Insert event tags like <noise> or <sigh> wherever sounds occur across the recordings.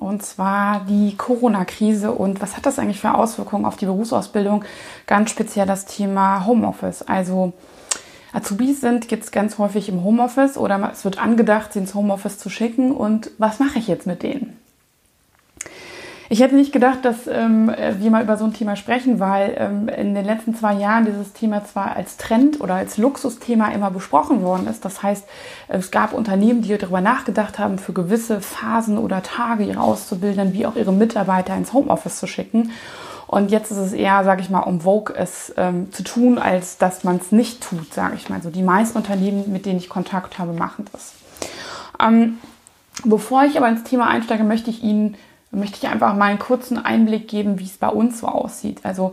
und zwar die Corona-Krise und was hat das eigentlich für Auswirkungen auf die Berufsausbildung? Ganz speziell das Thema Homeoffice. Also Azubis sind jetzt ganz häufig im Homeoffice oder es wird angedacht, sie ins Homeoffice zu schicken und was mache ich jetzt mit denen? Ich hätte nicht gedacht, dass ähm, wir mal über so ein Thema sprechen, weil ähm, in den letzten zwei Jahren dieses Thema zwar als Trend oder als Luxusthema immer besprochen worden ist. Das heißt, es gab Unternehmen, die darüber nachgedacht haben, für gewisse Phasen oder Tage ihre Auszubildenden wie auch ihre Mitarbeiter ins Homeoffice zu schicken. Und jetzt ist es eher, sage ich mal, um Vogue es ähm, zu tun, als dass man es nicht tut, sage ich mal. So die meisten Unternehmen, mit denen ich Kontakt habe, machen das. Ähm, bevor ich aber ins Thema einsteige, möchte ich Ihnen möchte ich einfach mal einen kurzen Einblick geben, wie es bei uns so aussieht. Also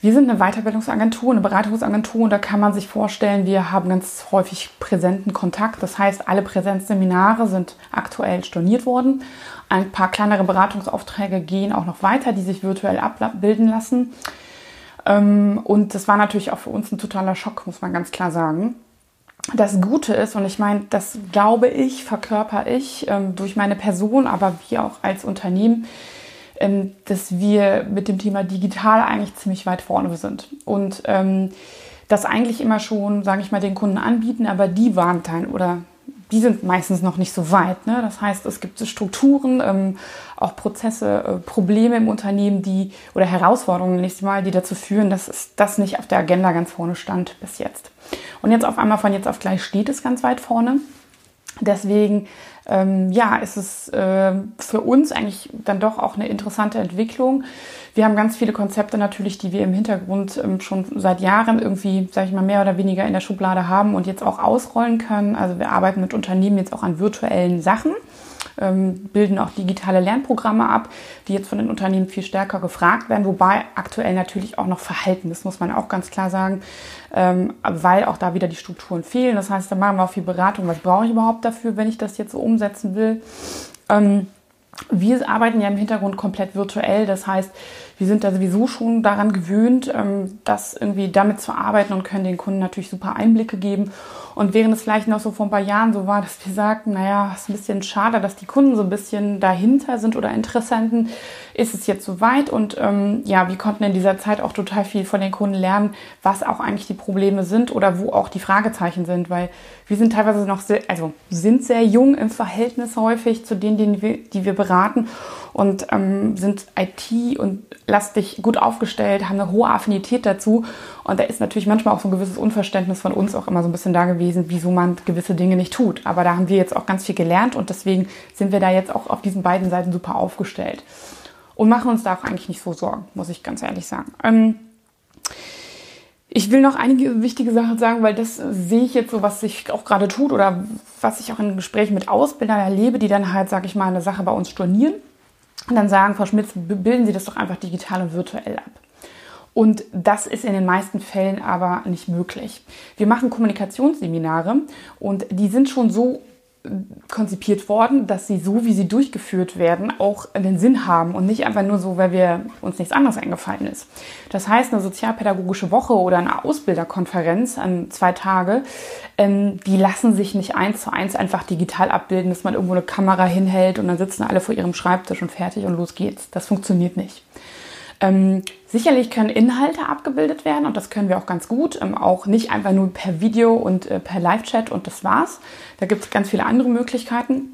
wir sind eine Weiterbildungsagentur, eine Beratungsagentur und da kann man sich vorstellen, wir haben ganz häufig präsenten Kontakt. Das heißt, alle Präsenzseminare sind aktuell storniert worden. Ein paar kleinere Beratungsaufträge gehen auch noch weiter, die sich virtuell abbilden lassen. Ähm, und das war natürlich auch für uns ein totaler Schock, muss man ganz klar sagen das Gute ist, und ich meine, das glaube ich, verkörper ich ähm, durch meine Person, aber wir auch als Unternehmen, ähm, dass wir mit dem Thema digital eigentlich ziemlich weit vorne sind. Und ähm, das eigentlich immer schon, sage ich mal, den Kunden anbieten, aber die waren dann oder die sind meistens noch nicht so weit. Ne? Das heißt, es gibt Strukturen, ähm, auch Prozesse, äh, Probleme im Unternehmen, die oder Herausforderungen nächstes Mal, die dazu führen, dass das nicht auf der Agenda ganz vorne stand bis jetzt. Und jetzt auf einmal von jetzt auf gleich steht es ganz weit vorne. Deswegen ähm, ja, ist es äh, für uns eigentlich dann doch auch eine interessante Entwicklung. Wir haben ganz viele Konzepte natürlich, die wir im Hintergrund ähm, schon seit Jahren irgendwie, sage ich mal, mehr oder weniger in der Schublade haben und jetzt auch ausrollen können. Also wir arbeiten mit Unternehmen jetzt auch an virtuellen Sachen bilden auch digitale Lernprogramme ab, die jetzt von den Unternehmen viel stärker gefragt werden, wobei aktuell natürlich auch noch verhalten, das muss man auch ganz klar sagen, ähm, weil auch da wieder die Strukturen fehlen. Das heißt, da machen wir auch viel Beratung, was brauche ich überhaupt dafür, wenn ich das jetzt so umsetzen will. Ähm, wir arbeiten ja im Hintergrund komplett virtuell, das heißt, wir sind da sowieso schon daran gewöhnt, ähm, das irgendwie damit zu arbeiten und können den Kunden natürlich super Einblicke geben. Und während es vielleicht noch so vor ein paar Jahren so war, dass wir sagten, naja, es ist ein bisschen schade, dass die Kunden so ein bisschen dahinter sind oder Interessenten, ist es jetzt soweit. Und ähm, ja, wir konnten in dieser Zeit auch total viel von den Kunden lernen, was auch eigentlich die Probleme sind oder wo auch die Fragezeichen sind, weil wir sind teilweise noch sehr, also sind sehr jung im Verhältnis häufig zu denen, die wir, die wir beraten und ähm, sind IT und lastig gut aufgestellt, haben eine hohe Affinität dazu. Und da ist natürlich manchmal auch so ein gewisses Unverständnis von uns auch immer so ein bisschen da gewesen, wieso man gewisse Dinge nicht tut. Aber da haben wir jetzt auch ganz viel gelernt und deswegen sind wir da jetzt auch auf diesen beiden Seiten super aufgestellt. Und machen uns da auch eigentlich nicht so Sorgen, muss ich ganz ehrlich sagen. Ähm, ich will noch einige wichtige Sachen sagen, weil das sehe ich jetzt so, was sich auch gerade tut oder was ich auch in Gesprächen mit Ausbildern erlebe, die dann halt, sag ich mal, eine Sache bei uns stornieren und dann sagen, Frau Schmitz, bilden Sie das doch einfach digital und virtuell ab. Und das ist in den meisten Fällen aber nicht möglich. Wir machen Kommunikationsseminare und die sind schon so konzipiert worden, dass sie so, wie sie durchgeführt werden, auch einen Sinn haben und nicht einfach nur so, weil wir uns nichts anderes eingefallen ist. Das heißt, eine sozialpädagogische Woche oder eine Ausbilderkonferenz an zwei Tage, ähm, die lassen sich nicht eins zu eins einfach digital abbilden, dass man irgendwo eine Kamera hinhält und dann sitzen alle vor ihrem Schreibtisch und fertig und los geht's. Das funktioniert nicht. Ähm, sicherlich können Inhalte abgebildet werden und das können wir auch ganz gut. Ähm, auch nicht einfach nur per Video und äh, per Live-Chat und das war's. Da gibt es ganz viele andere Möglichkeiten.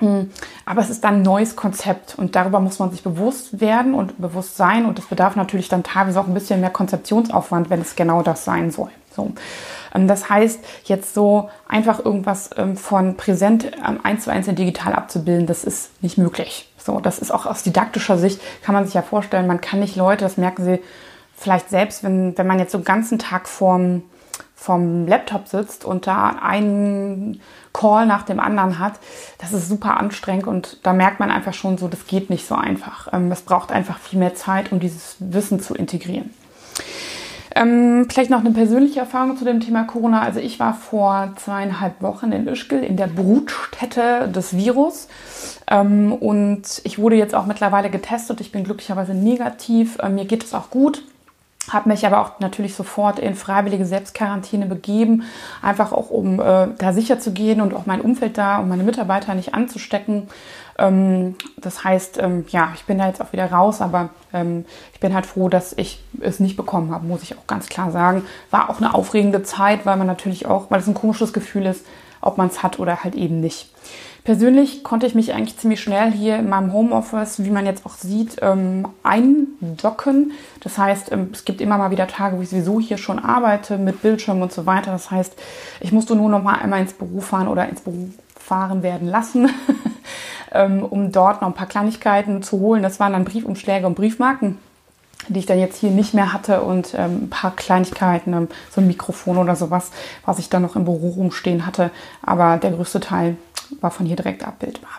Mhm. Aber es ist dann ein neues Konzept und darüber muss man sich bewusst werden und bewusst sein und das bedarf natürlich dann teilweise auch ein bisschen mehr Konzeptionsaufwand, wenn es genau das sein soll. So. Ähm, das heißt, jetzt so einfach irgendwas ähm, von präsent eins zu eins in digital abzubilden, das ist nicht möglich. So, das ist auch aus didaktischer Sicht, kann man sich ja vorstellen, man kann nicht Leute, das merken sie vielleicht selbst, wenn, wenn man jetzt so einen ganzen Tag vorm, vom Laptop sitzt und da einen Call nach dem anderen hat, das ist super anstrengend und da merkt man einfach schon so, das geht nicht so einfach. Ähm, es braucht einfach viel mehr Zeit, um dieses Wissen zu integrieren. Ähm, vielleicht noch eine persönliche Erfahrung zu dem Thema Corona. Also ich war vor zweieinhalb Wochen in Ischgl in der Brutstätte des Virus ähm, und ich wurde jetzt auch mittlerweile getestet. Ich bin glücklicherweise negativ. Ähm, mir geht es auch gut habe mich aber auch natürlich sofort in freiwillige Selbstquarantäne begeben, einfach auch um äh, da sicher zu gehen und auch mein Umfeld da und meine Mitarbeiter nicht anzustecken. Ähm, das heißt, ähm, ja, ich bin da jetzt auch wieder raus, aber ähm, ich bin halt froh, dass ich es nicht bekommen habe, muss ich auch ganz klar sagen. War auch eine aufregende Zeit, weil man natürlich auch, weil es ein komisches Gefühl ist, ob man es hat oder halt eben nicht. Persönlich konnte ich mich eigentlich ziemlich schnell hier in meinem Homeoffice, wie man jetzt auch sieht, ähm, eindocken. Das heißt, es gibt immer mal wieder Tage, wo ich sowieso hier schon arbeite mit Bildschirm und so weiter. Das heißt, ich musste nur noch mal einmal ins Büro fahren oder ins Büro fahren werden lassen, <laughs> ähm, um dort noch ein paar Kleinigkeiten zu holen. Das waren dann Briefumschläge und Briefmarken die ich dann jetzt hier nicht mehr hatte und ähm, ein paar Kleinigkeiten, ähm, so ein Mikrofon oder sowas, was ich dann noch im Büro rumstehen hatte. Aber der größte Teil war von hier direkt abbildbar.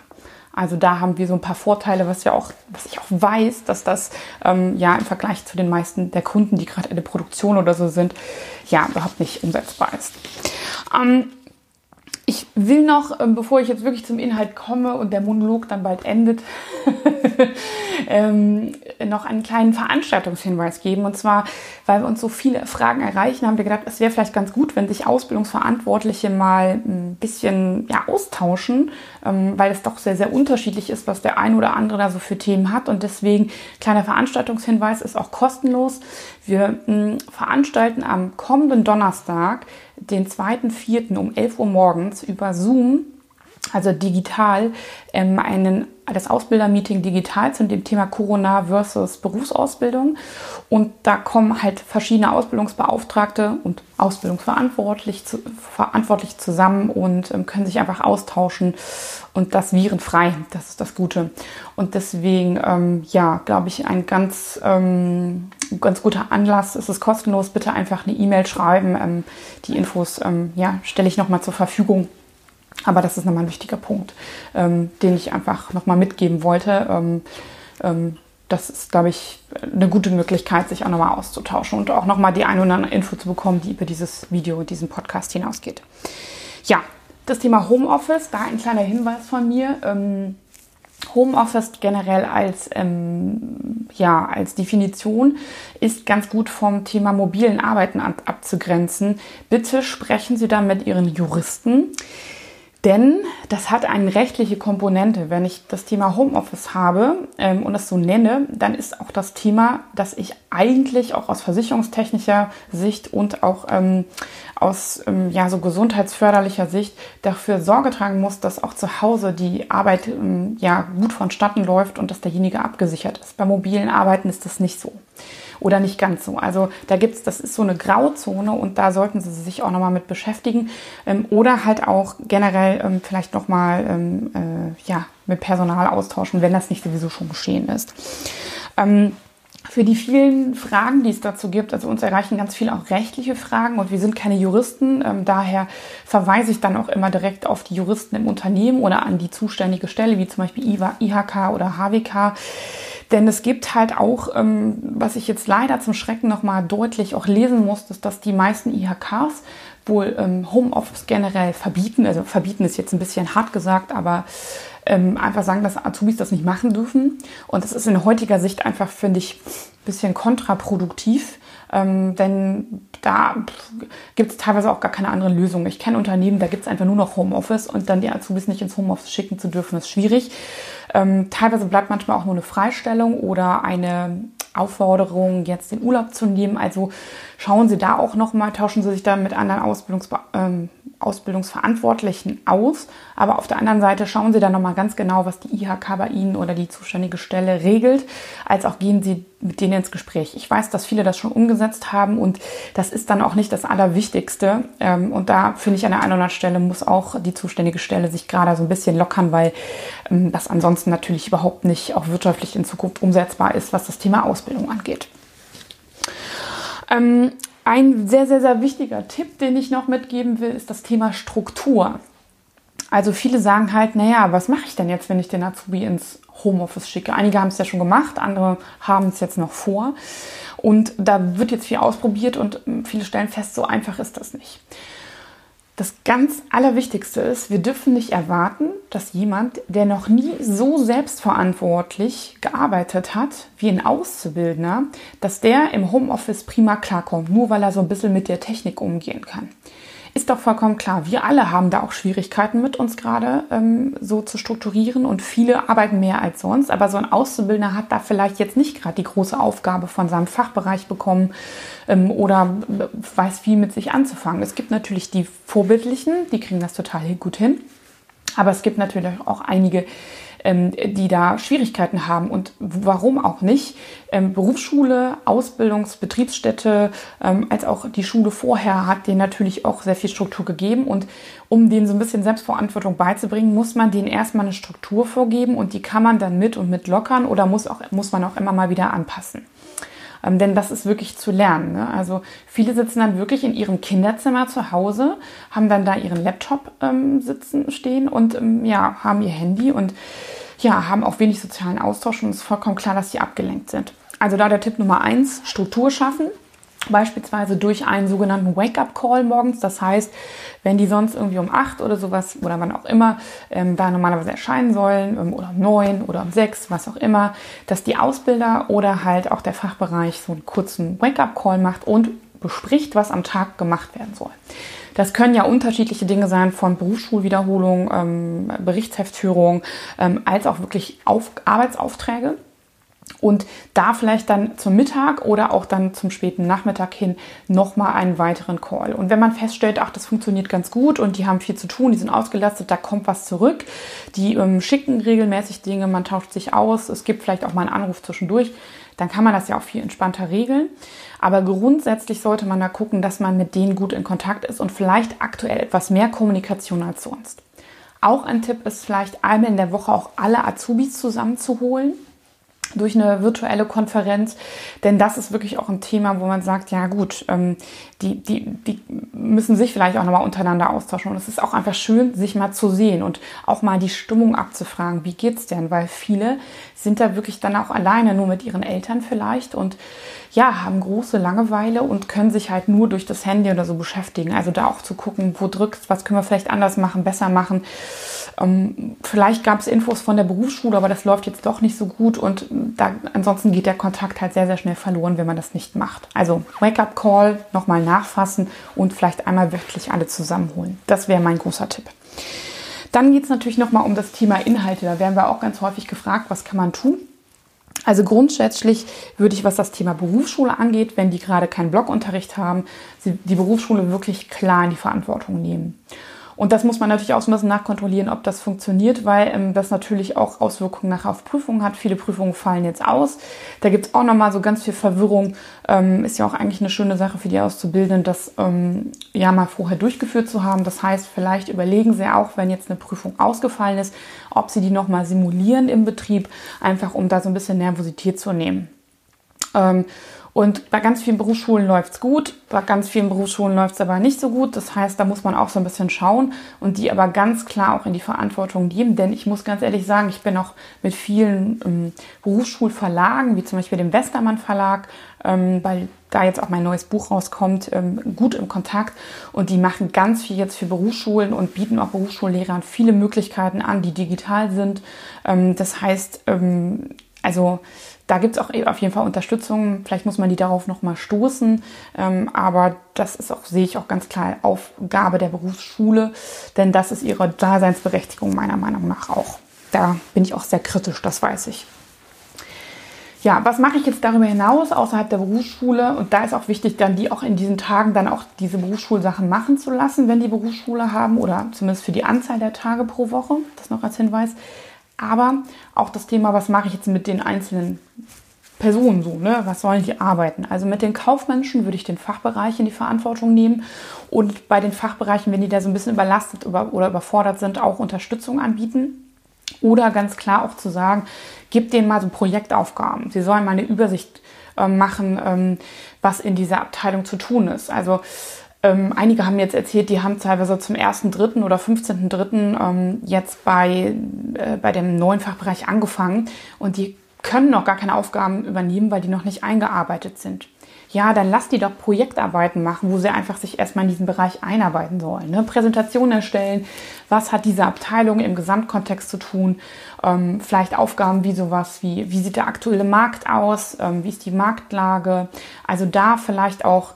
Also da haben wir so ein paar Vorteile, was ja auch, was ich auch weiß, dass das ähm, ja im Vergleich zu den meisten der Kunden, die gerade in der Produktion oder so sind, ja überhaupt nicht umsetzbar ist. Ähm, ich will noch, ähm, bevor ich jetzt wirklich zum Inhalt komme und der Monolog dann bald endet, <laughs> ähm, noch einen kleinen Veranstaltungshinweis geben. Und zwar, weil wir uns so viele Fragen erreichen, haben wir gedacht, es wäre vielleicht ganz gut, wenn sich Ausbildungsverantwortliche mal ein bisschen ja, austauschen, ähm, weil es doch sehr, sehr unterschiedlich ist, was der ein oder andere da so für Themen hat. Und deswegen, kleiner Veranstaltungshinweis ist auch kostenlos. Wir mh, veranstalten am kommenden Donnerstag den 2.4. um 11 Uhr morgens über Zoom, also digital, ähm, einen, das Ausbildermeeting digital zu dem Thema Corona versus Berufsausbildung. Und da kommen halt verschiedene Ausbildungsbeauftragte und Ausbildungsverantwortlich zu, verantwortlich zusammen und ähm, können sich einfach austauschen und das virenfrei. Das ist das Gute. Und deswegen, ähm, ja, glaube ich, ein ganz, ähm, ganz guter Anlass. Es ist kostenlos. Bitte einfach eine E-Mail schreiben. Ähm, die Infos, ähm, ja, stelle ich nochmal zur Verfügung. Aber das ist nochmal ein wichtiger Punkt, ähm, den ich einfach nochmal mitgeben wollte. Ähm, ähm, das ist, glaube ich, eine gute Möglichkeit, sich auch nochmal auszutauschen und auch nochmal die eine oder andere Info zu bekommen, die über dieses Video, diesen Podcast hinausgeht. Ja, das Thema Homeoffice, da ein kleiner Hinweis von mir. Ähm, Homeoffice generell als, ähm, ja, als Definition ist ganz gut vom Thema mobilen Arbeiten ab abzugrenzen. Bitte sprechen Sie da mit Ihren Juristen. Denn das hat eine rechtliche Komponente. Wenn ich das Thema Homeoffice habe ähm, und das so nenne, dann ist auch das Thema, dass ich eigentlich auch aus versicherungstechnischer Sicht und auch ähm, aus ähm, ja, so gesundheitsförderlicher Sicht dafür Sorge tragen muss, dass auch zu Hause die Arbeit ähm, ja, gut vonstatten läuft und dass derjenige abgesichert ist. Bei mobilen Arbeiten ist das nicht so oder nicht ganz so. Also da gibt's, das ist so eine Grauzone und da sollten Sie sich auch nochmal mit beschäftigen ähm, oder halt auch generell ähm, vielleicht nochmal ähm, äh, ja, mit Personal austauschen, wenn das nicht sowieso schon geschehen ist. Ähm, für die vielen Fragen, die es dazu gibt. Also uns erreichen ganz viele auch rechtliche Fragen und wir sind keine Juristen. Ähm, daher verweise ich dann auch immer direkt auf die Juristen im Unternehmen oder an die zuständige Stelle, wie zum Beispiel IHK oder HWK. Denn es gibt halt auch, ähm, was ich jetzt leider zum Schrecken nochmal deutlich auch lesen muss, ist, dass die meisten IHKs wohl ähm, Homeoffice generell verbieten. Also verbieten ist jetzt ein bisschen hart gesagt, aber ähm, einfach sagen, dass Azubis das nicht machen dürfen. Und das ist in heutiger Sicht einfach, finde ich, ein bisschen kontraproduktiv. Ähm, denn da gibt es teilweise auch gar keine anderen Lösungen. Ich kenne Unternehmen, da gibt es einfach nur noch Homeoffice und dann die Azubis nicht ins Homeoffice schicken zu dürfen, ist schwierig. Ähm, teilweise bleibt manchmal auch nur eine Freistellung oder eine Aufforderung, jetzt den Urlaub zu nehmen. Also schauen Sie da auch nochmal, tauschen Sie sich da mit anderen Ausbildungs ähm, Ausbildungsverantwortlichen aus. Aber auf der anderen Seite schauen Sie da nochmal ganz genau, was die IHK bei Ihnen oder die zuständige Stelle regelt, als auch gehen Sie mit denen ins Gespräch. Ich weiß, dass viele das schon umgesetzt haben und das ist dann auch nicht das Allerwichtigste. Ähm, und da finde ich an der einen oder anderen Stelle muss auch die zuständige Stelle sich gerade so ein bisschen lockern, weil ähm, das ansonsten natürlich überhaupt nicht auch wirtschaftlich in Zukunft umsetzbar ist, was das Thema Ausbildung angeht. Ein sehr, sehr, sehr wichtiger Tipp, den ich noch mitgeben will, ist das Thema Struktur. Also viele sagen halt, naja, was mache ich denn jetzt, wenn ich den Azubi ins Homeoffice schicke? Einige haben es ja schon gemacht, andere haben es jetzt noch vor. Und da wird jetzt viel ausprobiert und viele stellen fest, so einfach ist das nicht. Das ganz Allerwichtigste ist, wir dürfen nicht erwarten, dass jemand, der noch nie so selbstverantwortlich gearbeitet hat wie ein Auszubildender, dass der im Homeoffice prima klarkommt, nur weil er so ein bisschen mit der Technik umgehen kann ist doch vollkommen klar. Wir alle haben da auch Schwierigkeiten mit uns gerade ähm, so zu strukturieren und viele arbeiten mehr als sonst. Aber so ein Auszubildender hat da vielleicht jetzt nicht gerade die große Aufgabe von seinem Fachbereich bekommen ähm, oder weiß viel mit sich anzufangen. Es gibt natürlich die Vorbildlichen, die kriegen das total gut hin. Aber es gibt natürlich auch einige, ähm, die da Schwierigkeiten haben. Und warum auch nicht? Ähm, Berufsschule, Ausbildungs-, Betriebsstätte, ähm, als auch die Schule vorher hat denen natürlich auch sehr viel Struktur gegeben. Und um denen so ein bisschen Selbstverantwortung beizubringen, muss man denen erstmal eine Struktur vorgeben und die kann man dann mit und mit lockern oder muss, auch, muss man auch immer mal wieder anpassen. Ähm, denn das ist wirklich zu lernen. Ne? Also viele sitzen dann wirklich in ihrem Kinderzimmer zu Hause, haben dann da ihren Laptop ähm, sitzen stehen und ähm, ja, haben ihr Handy und ja, haben auch wenig sozialen Austausch und es ist vollkommen klar, dass sie abgelenkt sind. Also da der Tipp Nummer eins, Struktur schaffen. Beispielsweise durch einen sogenannten Wake-up-Call morgens. Das heißt, wenn die sonst irgendwie um acht oder sowas oder wann auch immer ähm, da normalerweise erscheinen sollen ähm, oder um neun oder um sechs, was auch immer, dass die Ausbilder oder halt auch der Fachbereich so einen kurzen Wake-up-Call macht und bespricht, was am Tag gemacht werden soll. Das können ja unterschiedliche Dinge sein, von Berufsschulwiederholung, ähm, Berichtsheftsführung, ähm, als auch wirklich Auf Arbeitsaufträge und da vielleicht dann zum Mittag oder auch dann zum späten Nachmittag hin nochmal einen weiteren Call. Und wenn man feststellt, ach, das funktioniert ganz gut und die haben viel zu tun, die sind ausgelastet, da kommt was zurück, die ähm, schicken regelmäßig Dinge, man tauscht sich aus, es gibt vielleicht auch mal einen Anruf zwischendurch, dann kann man das ja auch viel entspannter regeln. Aber grundsätzlich sollte man da gucken, dass man mit denen gut in Kontakt ist und vielleicht aktuell etwas mehr Kommunikation als sonst. Auch ein Tipp ist vielleicht einmal in der Woche auch alle Azubis zusammenzuholen durch eine virtuelle Konferenz, denn das ist wirklich auch ein Thema, wo man sagt, ja gut, ähm, die, die, die müssen sich vielleicht auch nochmal untereinander austauschen und es ist auch einfach schön, sich mal zu sehen und auch mal die Stimmung abzufragen, wie geht's denn, weil viele sind da wirklich dann auch alleine, nur mit ihren Eltern vielleicht und ja, haben große Langeweile und können sich halt nur durch das Handy oder so beschäftigen. Also da auch zu gucken, wo drückt, was können wir vielleicht anders machen, besser machen. Ähm, vielleicht gab es Infos von der Berufsschule, aber das läuft jetzt doch nicht so gut und da, ansonsten geht der Kontakt halt sehr, sehr schnell verloren, wenn man das nicht macht. Also Wake-up-Call, nochmal nachfassen und vielleicht einmal wirklich alle zusammenholen. Das wäre mein großer Tipp. Dann geht es natürlich nochmal um das Thema Inhalte. Da werden wir auch ganz häufig gefragt, was kann man tun? Also grundsätzlich würde ich, was das Thema Berufsschule angeht, wenn die gerade keinen Blogunterricht haben, die Berufsschule wirklich klar in die Verantwortung nehmen. Und das muss man natürlich auch so ein bisschen nachkontrollieren, ob das funktioniert, weil ähm, das natürlich auch Auswirkungen nachher auf Prüfungen hat. Viele Prüfungen fallen jetzt aus. Da gibt es auch nochmal so ganz viel Verwirrung. Ähm, ist ja auch eigentlich eine schöne Sache für die Auszubildenden, das ähm, ja mal vorher durchgeführt zu haben. Das heißt, vielleicht überlegen sie auch, wenn jetzt eine Prüfung ausgefallen ist, ob sie die nochmal simulieren im Betrieb, einfach um da so ein bisschen Nervosität zu nehmen. Und bei ganz vielen Berufsschulen läuft's gut, bei ganz vielen Berufsschulen läuft's aber nicht so gut. Das heißt, da muss man auch so ein bisschen schauen und die aber ganz klar auch in die Verantwortung geben. Denn ich muss ganz ehrlich sagen, ich bin auch mit vielen ähm, Berufsschulverlagen, wie zum Beispiel dem Westermann Verlag, ähm, weil da jetzt auch mein neues Buch rauskommt, ähm, gut im Kontakt. Und die machen ganz viel jetzt für Berufsschulen und bieten auch Berufsschullehrern viele Möglichkeiten an, die digital sind. Ähm, das heißt, ähm, also da gibt es auch auf jeden Fall Unterstützung. Vielleicht muss man die darauf nochmal stoßen. Ähm, aber das ist auch, sehe ich auch ganz klar, Aufgabe der Berufsschule, denn das ist ihre Daseinsberechtigung meiner Meinung nach auch. Da bin ich auch sehr kritisch, das weiß ich. Ja, was mache ich jetzt darüber hinaus außerhalb der Berufsschule? Und da ist auch wichtig, dann die auch in diesen Tagen dann auch diese Berufsschulsachen machen zu lassen, wenn die Berufsschule haben oder zumindest für die Anzahl der Tage pro Woche. Das noch als Hinweis. Aber auch das Thema, was mache ich jetzt mit den einzelnen Personen so, ne? Was sollen die arbeiten? Also mit den Kaufmenschen würde ich den Fachbereich in die Verantwortung nehmen und bei den Fachbereichen, wenn die da so ein bisschen überlastet oder überfordert sind, auch Unterstützung anbieten. Oder ganz klar auch zu sagen, gib denen mal so Projektaufgaben. Sie sollen mal eine Übersicht äh, machen, ähm, was in dieser Abteilung zu tun ist. Also ähm, einige haben jetzt erzählt, die haben teilweise zum 1.3. oder 15.3. Ähm, jetzt bei, äh, bei dem neuen Fachbereich angefangen und die können noch gar keine Aufgaben übernehmen, weil die noch nicht eingearbeitet sind ja, dann lass die doch Projektarbeiten machen, wo sie einfach sich erstmal in diesen Bereich einarbeiten sollen. Ne? Präsentationen erstellen, was hat diese Abteilung im Gesamtkontext zu tun, ähm, vielleicht Aufgaben wie sowas wie, wie sieht der aktuelle Markt aus, ähm, wie ist die Marktlage, also da vielleicht auch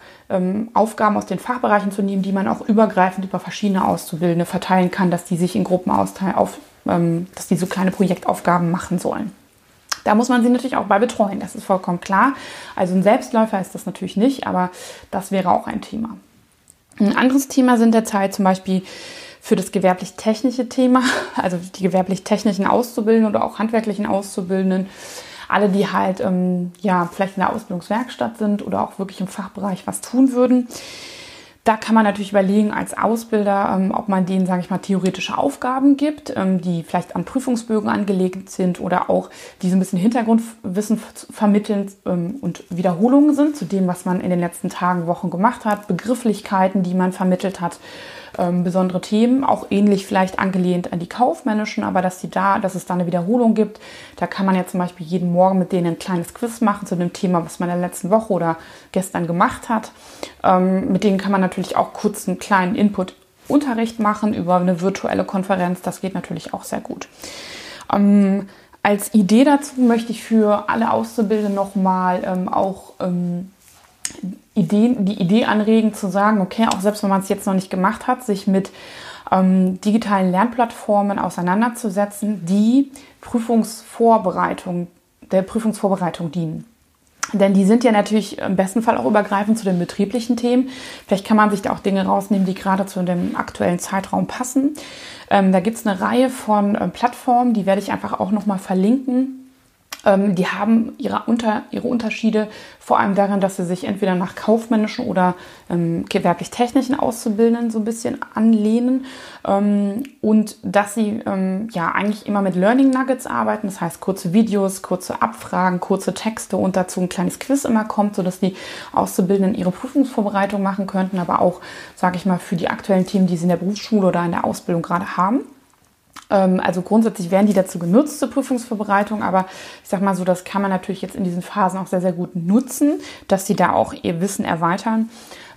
Aufgaben aus den Fachbereichen zu nehmen, die man auch übergreifend über verschiedene Auszubildende verteilen kann, dass die sich in Gruppen austeilen, auf, ähm, dass die so kleine Projektaufgaben machen sollen. Da muss man sie natürlich auch bei betreuen, das ist vollkommen klar. Also ein Selbstläufer ist das natürlich nicht, aber das wäre auch ein Thema. Ein anderes Thema sind derzeit zum Beispiel für das gewerblich-technische Thema, <laughs> also die gewerblich-technischen Auszubildenden oder auch handwerklichen Auszubildenden, alle, die halt ähm, ja vielleicht in der Ausbildungswerkstatt sind oder auch wirklich im Fachbereich was tun würden. Da kann man natürlich überlegen als Ausbilder, ähm, ob man denen, sage ich mal, theoretische Aufgaben gibt, ähm, die vielleicht an Prüfungsbögen angelegt sind oder auch die so ein bisschen Hintergrundwissen vermitteln ähm, und Wiederholungen sind zu dem, was man in den letzten Tagen, Wochen gemacht hat, Begrifflichkeiten, die man vermittelt hat besondere Themen, auch ähnlich vielleicht angelehnt an die kaufmännischen, aber dass sie da, dass es da eine Wiederholung gibt. Da kann man ja zum Beispiel jeden Morgen mit denen ein kleines Quiz machen zu dem Thema, was man in der letzten Woche oder gestern gemacht hat. Mit denen kann man natürlich auch kurz einen kleinen Input Unterricht machen über eine virtuelle Konferenz. Das geht natürlich auch sehr gut. Ähm, als Idee dazu möchte ich für alle Auszubildenden nochmal ähm, auch ähm, Ideen, die Idee anregen zu sagen, okay, auch selbst wenn man es jetzt noch nicht gemacht hat, sich mit ähm, digitalen Lernplattformen auseinanderzusetzen, die Prüfungsvorbereitung, der Prüfungsvorbereitung dienen. Denn die sind ja natürlich im besten Fall auch übergreifend zu den betrieblichen Themen. Vielleicht kann man sich da auch Dinge rausnehmen, die gerade zu dem aktuellen Zeitraum passen. Ähm, da gibt es eine Reihe von äh, Plattformen, die werde ich einfach auch nochmal verlinken ähm, die haben ihre, unter, ihre Unterschiede vor allem darin, dass sie sich entweder nach kaufmännischen oder ähm, gewerblich-technischen Auszubildenden so ein bisschen anlehnen ähm, und dass sie ähm, ja eigentlich immer mit Learning Nuggets arbeiten, das heißt kurze Videos, kurze Abfragen, kurze Texte und dazu ein kleines Quiz immer kommt, sodass die Auszubildenden ihre Prüfungsvorbereitung machen könnten, aber auch, sage ich mal, für die aktuellen Themen, die sie in der Berufsschule oder in der Ausbildung gerade haben. Ähm, also grundsätzlich werden die dazu genutzt zur Prüfungsvorbereitung, aber ich sag mal so, das kann man natürlich jetzt in diesen Phasen auch sehr, sehr gut nutzen, dass sie da auch ihr Wissen erweitern.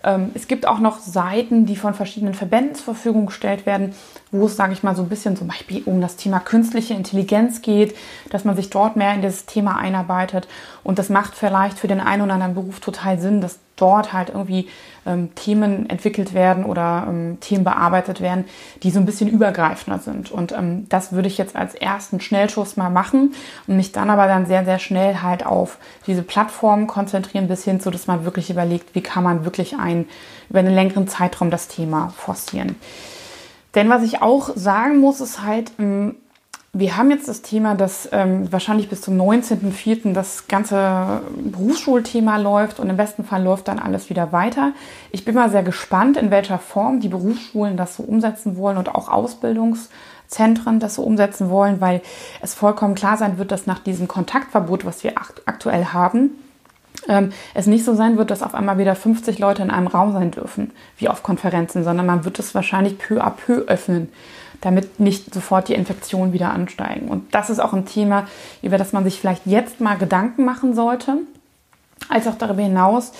Ähm, es gibt auch noch Seiten, die von verschiedenen Verbänden zur Verfügung gestellt werden, wo es, sage ich mal, so ein bisschen zum Beispiel um das Thema künstliche Intelligenz geht, dass man sich dort mehr in das Thema einarbeitet. Und das macht vielleicht für den einen oder anderen Beruf total Sinn, dass dort halt irgendwie ähm, Themen entwickelt werden oder ähm, Themen bearbeitet werden, die so ein bisschen übergreifender sind. Und ähm, das würde ich jetzt als ersten Schnellschuss mal machen und mich dann aber dann sehr, sehr schnell halt auf diese Plattformen konzentrieren, bis hin zu, dass man wirklich überlegt, wie kann man wirklich ein, über einen längeren Zeitraum das Thema forcieren. Denn was ich auch sagen muss, ist halt, ähm, wir haben jetzt das Thema, dass ähm, wahrscheinlich bis zum 19.04. das ganze Berufsschulthema läuft und im besten Fall läuft dann alles wieder weiter. Ich bin mal sehr gespannt, in welcher Form die Berufsschulen das so umsetzen wollen und auch Ausbildungszentren das so umsetzen wollen, weil es vollkommen klar sein wird, dass nach diesem Kontaktverbot, was wir aktuell haben, ähm, es nicht so sein wird, dass auf einmal wieder 50 Leute in einem Raum sein dürfen, wie auf Konferenzen, sondern man wird es wahrscheinlich peu à peu öffnen damit nicht sofort die Infektionen wieder ansteigen. Und das ist auch ein Thema, über das man sich vielleicht jetzt mal Gedanken machen sollte, als auch darüber hinaus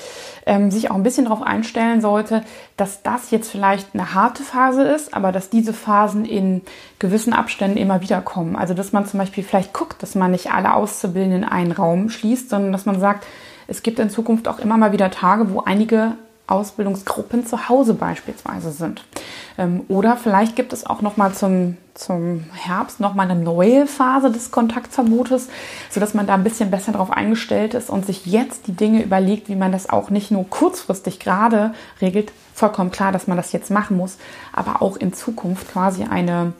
ähm, sich auch ein bisschen darauf einstellen sollte, dass das jetzt vielleicht eine harte Phase ist, aber dass diese Phasen in gewissen Abständen immer wieder kommen. Also dass man zum Beispiel vielleicht guckt, dass man nicht alle Auszubildenden in einen Raum schließt, sondern dass man sagt, es gibt in Zukunft auch immer mal wieder Tage, wo einige Ausbildungsgruppen zu Hause beispielsweise sind. Ähm, oder vielleicht gibt es auch noch mal zum, zum Herbst noch mal eine neue Phase des Kontaktverbotes, sodass man da ein bisschen besser darauf eingestellt ist und sich jetzt die Dinge überlegt, wie man das auch nicht nur kurzfristig gerade regelt. Vollkommen klar, dass man das jetzt machen muss, aber auch in Zukunft quasi eine,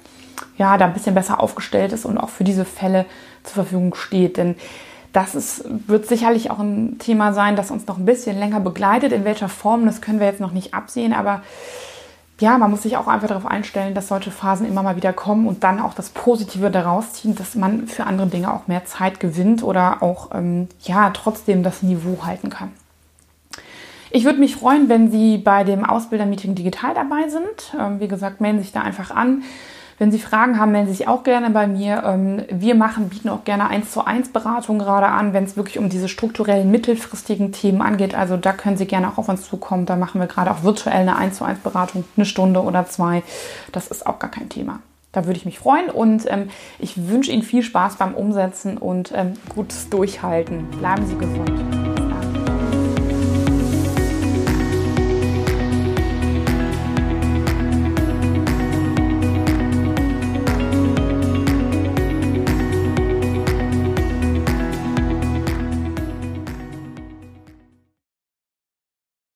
ja, da ein bisschen besser aufgestellt ist und auch für diese Fälle zur Verfügung steht. Denn das ist, wird sicherlich auch ein Thema sein, das uns noch ein bisschen länger begleitet. In welcher Form, das können wir jetzt noch nicht absehen, aber ja, man muss sich auch einfach darauf einstellen, dass solche Phasen immer mal wieder kommen und dann auch das Positive daraus ziehen, dass man für andere Dinge auch mehr Zeit gewinnt oder auch ähm, ja trotzdem das Niveau halten kann. Ich würde mich freuen, wenn Sie bei dem Ausbildermeeting digital dabei sind. Ähm, wie gesagt, melden Sie sich da einfach an. Wenn Sie Fragen haben, melden Sie sich auch gerne bei mir. Ähm, wir machen, bieten auch gerne eins zu eins Beratung gerade an, wenn es wirklich um diese strukturellen, mittelfristigen Themen angeht. Also da können Sie gerne auch auf uns zukommen. Da machen wir gerade auch virtuell eine eins zu eins Beratung, eine Stunde oder zwei. Das ist auch gar kein Thema. Da würde ich mich freuen und ähm, ich wünsche Ihnen viel Spaß beim Umsetzen und ähm, gutes Durchhalten. Bleiben Sie gesund.